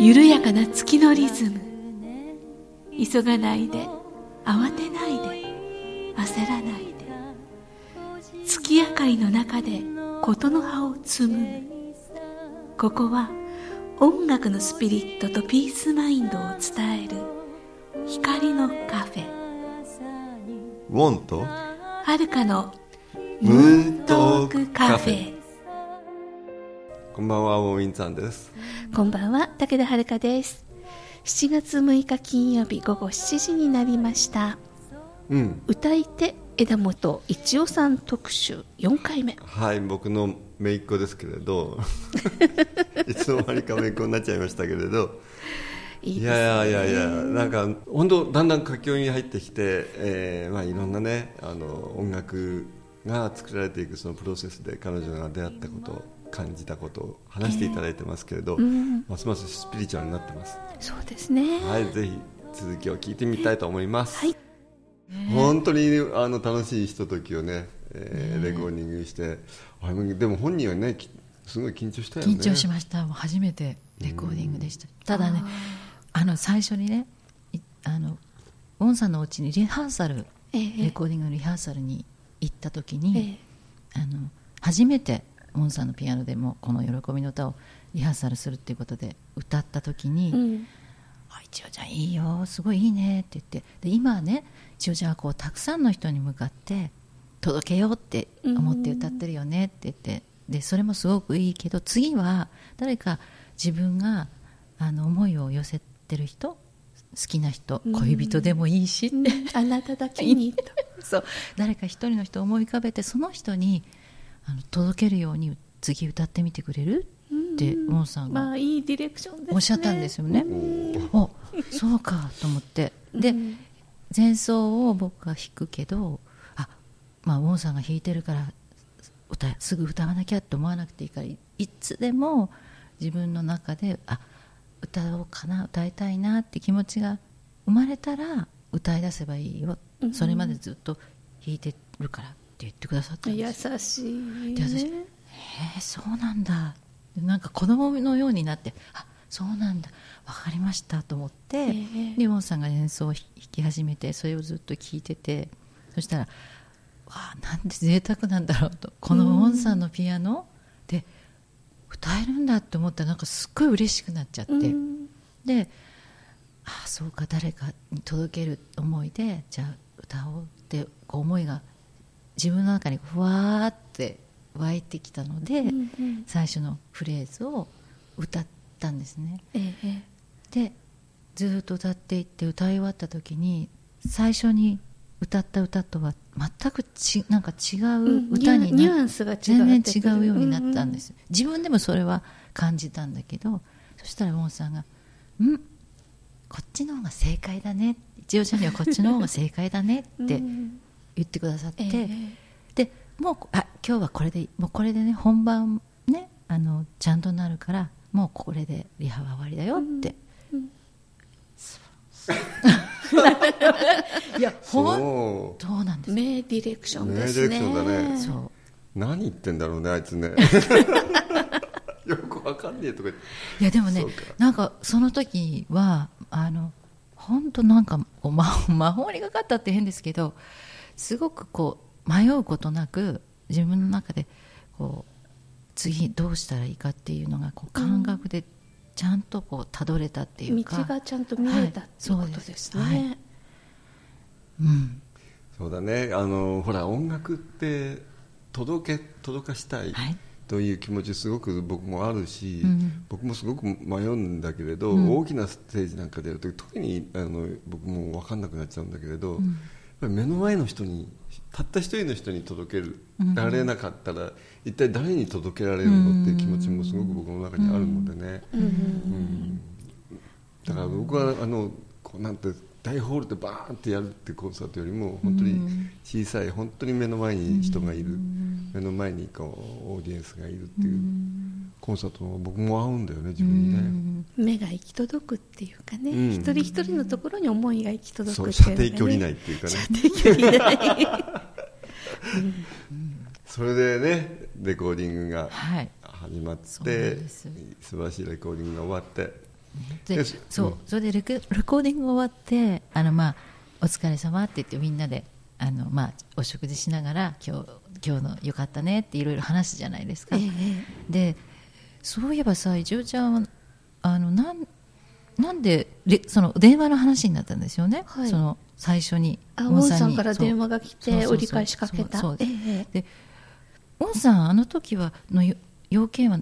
緩やかな月のリズム。急がないで。月明かりの中で琴の葉を紡ぐ。ここは音楽のスピリットとピースマインドを伝える。光のカフェ。ウォンとはるかのムーントークカフェ。こんばんはウォンウィンさんです。こんばんは武田遥です。7月6日金曜日午後7時になりました。うん。歌い手枝本一夫さん特集4回目。はい僕の姪っ子ですけれど。いつの間にか姪っ子になっちゃいましたけれど。いいねいやいやいやいやなんか本当だんだん佳境に入ってきて、えーまあ、いろんなねあの音楽が作られていくそのプロセスで彼女が出会ったこと感じたことを話していただいてますけれど、ますますスピリチュアルになってます。そうですね。はいぜひ続きを聞いてみたいと思います、はい本当にあの楽しいひとときをね、えーレコーディングして。あでも本人はねきすごい緊張したよね。緊張しました。もう初めてレコーディングでした。ただねあの最初にねいあのウォンさんのお家にリハーサルええ。レコーディングのリハーサルに行った時に、えあの初めてウォンさんのピアノでもこの「喜びの歌」をリハーサルするっていうことで歌った時に「うんあ一応ちゃんいいよすごいいいね」って言ってで今はね一応ちゃんはこうたくさんの人に向かって届けようって思って歌ってるよねって言ってでそれもすごくいいけど次は誰か自分があの思いを寄せてる人好きな人恋人でもいいしって、あなただけにと。そう。誰か一人の人を思い浮かべてその人にあの届けるように次歌ってみてくれるってウォンさんがおっしゃったんですよね。おそうかと思って。で、前奏を僕が弾くけどあ、まあ、ウォンさんが弾いてるから歌すぐ歌わなきゃって思わなくていいからいいつでも自分の中であ歌おうかな歌いたいなって気持ちが生まれたら歌い出せばいいよ、それまでずっと弾いてるからって言ってくださったんですよ。優しいで私ねえー、そうなんだ。でなんか子供のようになってあそうなんだ分かりましたと思って、ええ。リボンさんが演奏を弾き始めてそれをずっと聞いててそしたらわあなんて贅沢なんだろうとこのウォンさんのピアノで歌えるんだって思ったらなんかすっごい嬉しくなっちゃって、うん。でああそうか誰かに届ける思いでじゃあ歌おうってこう思いが自分の中にふわーって湧いてきたので、うんうん。最初のフレーズを歌ったんですね。ええでずーっと歌っていって歌い終わった時に最初に歌った歌とは全くちなんか違う歌にな、うん全然違うようになったんです、自分でもそれは感じたんだけどそしたらウォンさんが「んこっちの方が正解だね」一応ちゃんにはこっちの方が正解だねってうん。言ってくださって、ええでもうあ今日はこれでもうこれでね本番ねあのちゃんとなるからもうこれでリハは終わりだよって、いや本そ当なんです名ディレクションですね。名ディレクションだね。そう。う何言ってんだろうねあいつね。よくわかんねえとか言って。いやでもねなんかその時はあの本当なんか魔法にかかったって変ですけどすごくこう迷うことなく自分の中でこう次どうしたらいいかっていうのがこう感覚でちゃんとこうたどれたっていう道か、がちゃんと見えたっていうことはいそうですですね、はい。うん、そうだね。あのほら音楽って届け届かしたいはい。という気持ちすごく僕もあるし、うん。僕もすごく迷うんだけれど、うん。大きなステージなんかでやると特にあの僕も分かんなくなっちゃうんだけれど、やっぱり目の前の人にたった一人の人に届ける、うん。られなかったら一体誰に届けられるのっていう気持ちもすごく僕の中にあるのでね、うん。だから僕はあのこうなんて大ホールでバーンってやるってコンサートよりも本当に小さい本当に目の前に人がいる。目の前にこうオーディエンスがいるっていうコンサートの僕も合うんだよね自分にね。目が行き届くっていうかね、うん。一人一人のところに思いが行き届くっていう射程距離内っていうかね。射程距離内 それでねレコーディングがはい。始まってです素晴らしいレコーディングが終わってでそう、うん。それでレコレコーディング終わってあの、まあ、お疲れ様って言ってみんなであの、まあ、お食事しながら今日今日のよかったねっていろいろ話すじゃないですか、ええでそういえばさ一応ちゃんはあのなんなんでレその電話の話になったんですよね、はい。その最初にあウォンさんに。から電話が来て折り返しかけた。そうそう。ええでウォンさんあの時はのよ要件は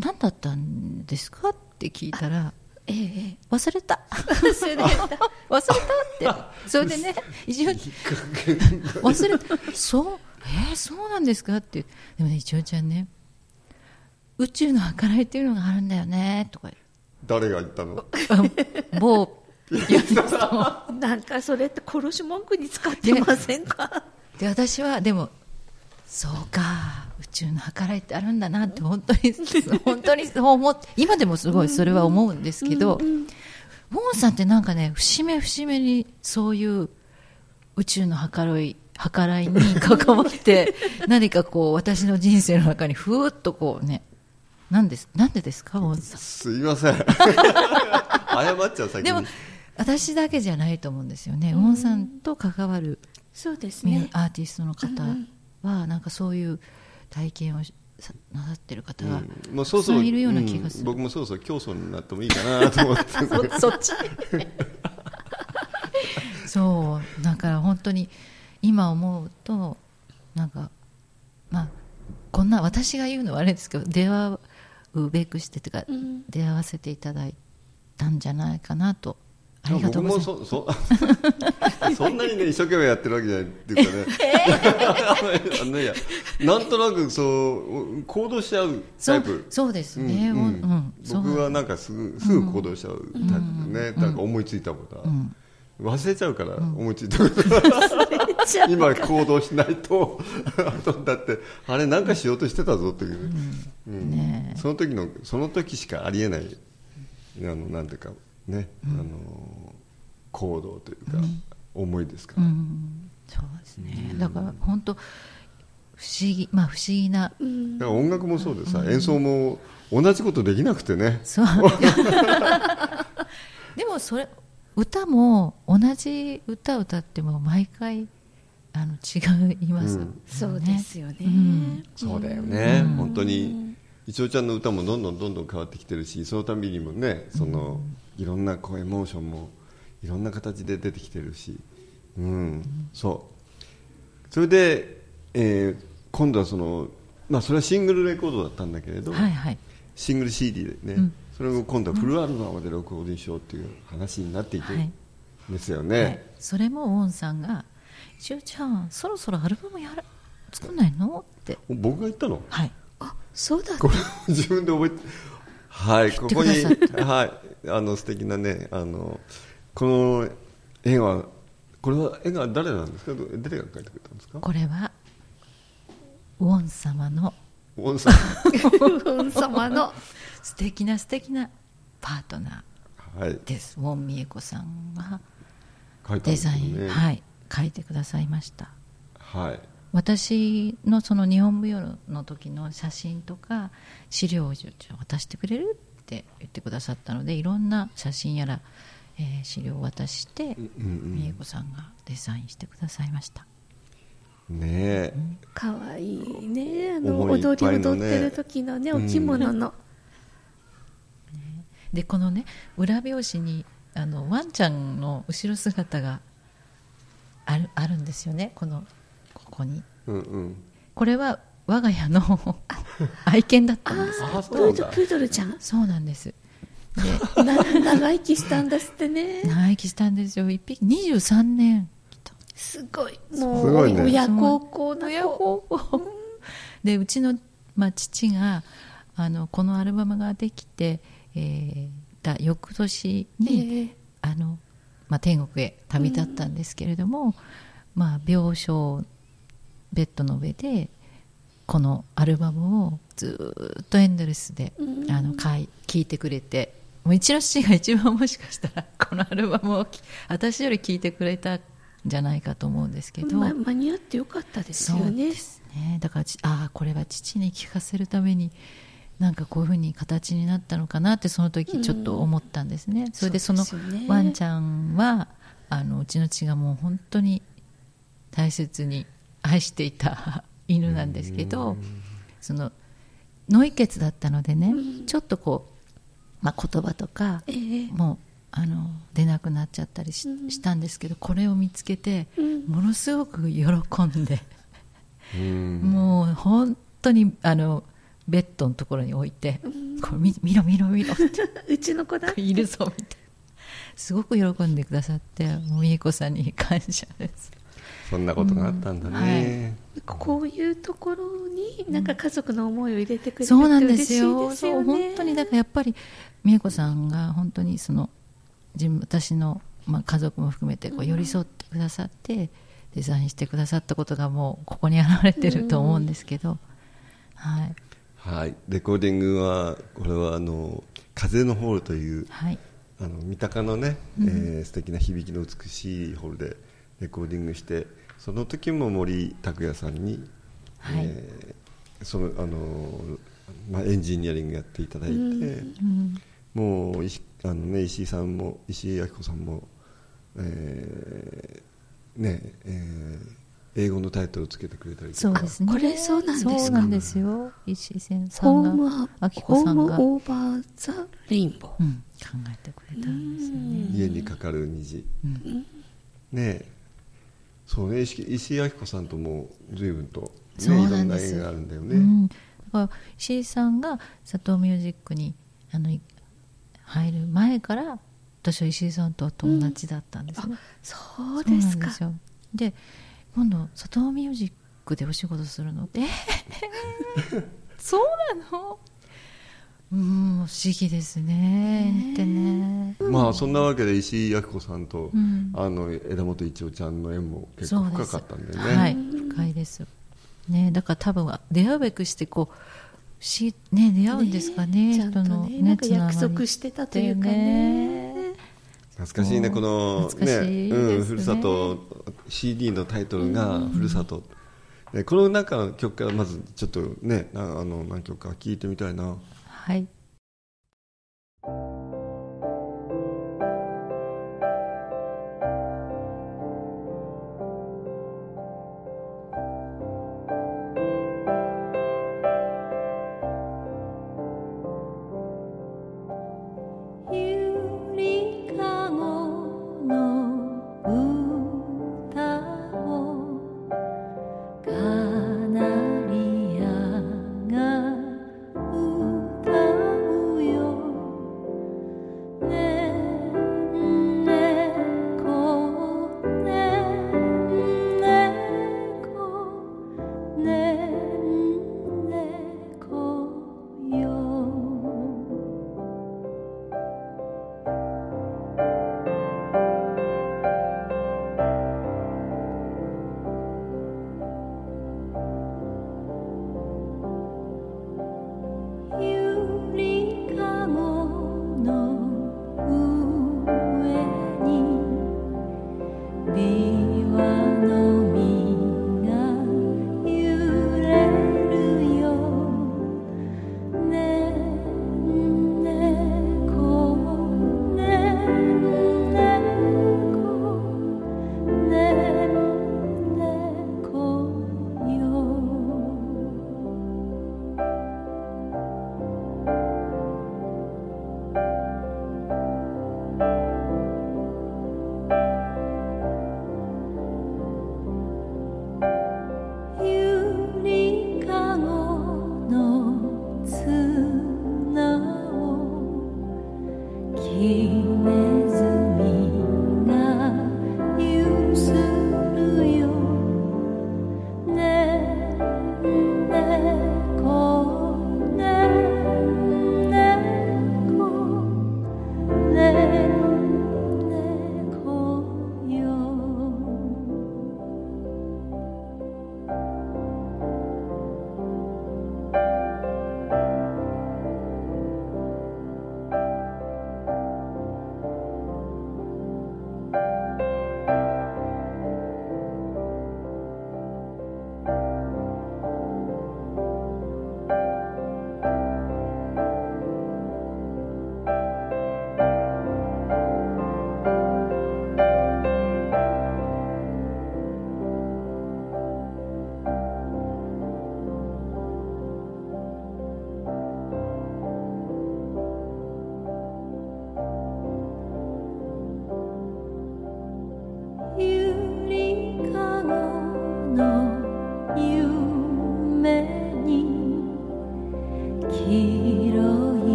何だったんですか？って聞いたらえええ忘れた。忘れた。忘れたって。それでね一応忘れた。そう？えー、そうなんですか？って。でもね一応ちゃんね宇宙の計らいっていうのがあるんだよね。とか誰が言ったの？あ某。いやえなんかそれって殺し文句に使ってませんか？で私はでもそうか。宇宙の計らいってあるんだなって本当に 本当にそう思って今でもすごいそれは思うんですけど、ウォンさんってなんかね節目節目にそういう宇宙の計らい計らいに関わって 何かこう私の人生の中にふーっとこうねなんですなんでですかウォンさん？すいません。謝っちゃう先に。でも私だけじゃないと思うんですよね、ウォンさんと関わるそうですね。アーティストの方はなんかそういう体験をなさってる方がうん。もうそろそろたくさんいるような気がする。うん僕もそろそろ教祖になってもいいかなと思って。そそっちそう。だから本当に今思うとなんかまあこんな私が言うのはあれですけど出会うべくしてというか、ん。出会わせていただいたんじゃないかなとありがとうございます。僕もそそ そんなにね一生懸命やってるわけじゃないっていうかね、あのいやなんとなくそう行動しちゃうタイプ。そうですね、うんうん。僕はなんかすぐすぐ行動しちゃうタイプ。でね、なんか思いついたことは、忘れちゃうから思いついたことは、今行動しないと。だってあれなんかしようとしてたぞっていう、うん。ねその時のその時しかありえない。あのなんていうかね、あの行動というか、思いですから、うん。そうですね。だから本当不思議まあ不思議な。だから音楽もそうでさ、演奏も同じことできなくてね。そう。でもそれ歌も同じ歌を歌っても毎回あの違います、うん。そうですよね、うん。そうだよね、本当にいちおちゃんの歌もどんどんどんどん変わってきてるしそのたびにもねその、いろんなこうエモーションもいろんな形で出てきてるし、うん。そう。それで、えー今度はその、まあ、それはシングルレコードだったんだけれど、はいはい。シングル CD でね、うん。それを今度はフルアルバムでレコーディングしようっていう話になっていて、はい。ですよはい。ね、それもウォンさんが「しおちゃんそろそろアルバムやら作んないの?」って。僕が言ったの？はい。あそうだこれ自分で覚えてはいここにはいあの素敵なねあのこの絵はこれは絵が誰なんですか？ど誰が描いてくれたんですか？これはウォン様のウォンさん ウン様の素敵な素敵なパートナはい。ーです。ウォン美恵子さんがデザイン、ねはい書いてくださいました。はい私のその日本舞踊の時の写真とか資料をちょっと渡してくれるって言ってくださったのでいろんな写真やら、えー資料を渡してうんうん美恵子さんがデザインしてくださいました。ねえ。かわいいね。あの踊り踊ってる時のねお着物の、でこのね裏表紙にあのワンちゃんの後ろ姿があるあるんですよね。このここに。うんうん。これは我が家の愛犬だったんです。あプそうだードプードルちゃん？そうなんです。な長生きしたんですってね。長生きしたんですよ。一匹23年。すごい。もうすごいね。親孝行な親子孝行。でうちの、まあ、父があのこのアルバムができて、えー、だ翌年に、ええ。あのまあ、天国へ旅立ったんですけれども、まあ、病床ベッドの上でこのアルバムをずっとエンドレスで、あのかい聞いてくれてもう一の父が一番もしかしたらこのアルバムをき私より聞いてくれたんじゃないかと思うんですけど、ま間に合ってよかったですよね。ですね。だからちああこれは父に聞かせるためになんかこういうふうに形になったのかなってその時ちょっと思ったんですね、それでそのワンちゃんはあのうちの父がもう本当に大切に愛していた 犬なんですけどその脳溢血だったのでね、ちょっとこう、まあ、言葉とかええ。もうあの出なくなっちゃったりし,、したんですけどこれを見つけて、ものすごく喜んで、うん。もう本当にあのベッドのところに置いて、これ見見ろ見ろ見ろって うちの子だ。いるぞみたいな。すごく喜んでくださってもう美恵子さんに感謝ですそんなことがあったんだね、こういうところになんか家族の思いを入れてくれるってそうなんで嬉しいすよですよね。そう本当にだからやっぱり美恵子さんが本当にその自分私の、まあ、家族も含めてこう寄り添ってくださって、デザインしてくださったことがもうここに現れてると思うんですけど、はい。はい、レコーディングはこれはあの風のホールというはい。あの三鷹のね、えー素敵な響きの美しいホールでレコーディングしてその時も森拓也さんに、はい。えーそのあの、まあ、エンジニアリングやっていただいて、うんもう石あの、ね、石井さんも石井明子さんも、えーねえー英語のタイトルをつけてくれたりとか。そうですね。これそうなんですか？そうなんですよ。石井先さんホームがア明子さんが、ホームオーバーザレインボー。うん、考えてくれたんですよね。家にかかる虹、ねえそうね石石井明子さんとも随分と、ね、いろんな縁があるんだよね、うん、だから石井さんが佐藤ミュージックにあのい入る前から私は石井さんとは友達だったんですね、そうですかそうですよで今度佐藤ミュージックでお仕事するの。えー そうなの？うん不思議ですねってね。まあそんなわけで石井明子さんと、ん。あの枝本一夫ちゃんの縁も結構深かったんだよね。はい深いです。ねだから多分出会うべくしてこうしね出会うんですかねちゃんと人のねなんか約束してたというかね。懐かしいねこの懐かしいですね。うん、ふるさと CD のタイトルが「ふるさと」ねこの中の曲からまずちょっとねなあの何曲か聴いてみたいなはい。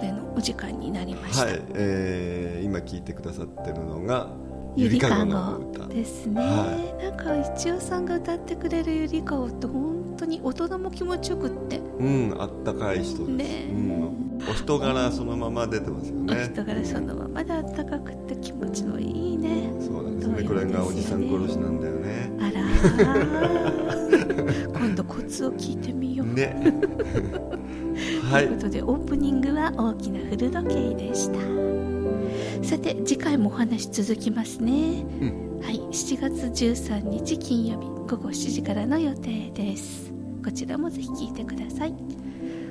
でのお時間になりました、はい、えー今聞いてくださってるのがゆりかのご歌。ですね、はなんか一応さんが歌ってくれるゆりかごって本当に大人も気持ちよくって、うんあったかい人です、ね。うん、お人柄そのまま出てますよおね人柄そのままであったかくって気持ちのいいね。そうなんですね。これがおじさん殺しなんだよね。あらー 今度コツを聞いてみよう、ね。はい。ということでオープニングは大きな古時計でした。さて次回もお話続きますね、はい。7月13日金曜日午後7時からの予定です。こちらもぜひ聞いてください。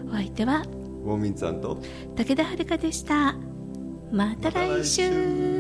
お相手はウォーミンさんと武田遥でした。また来週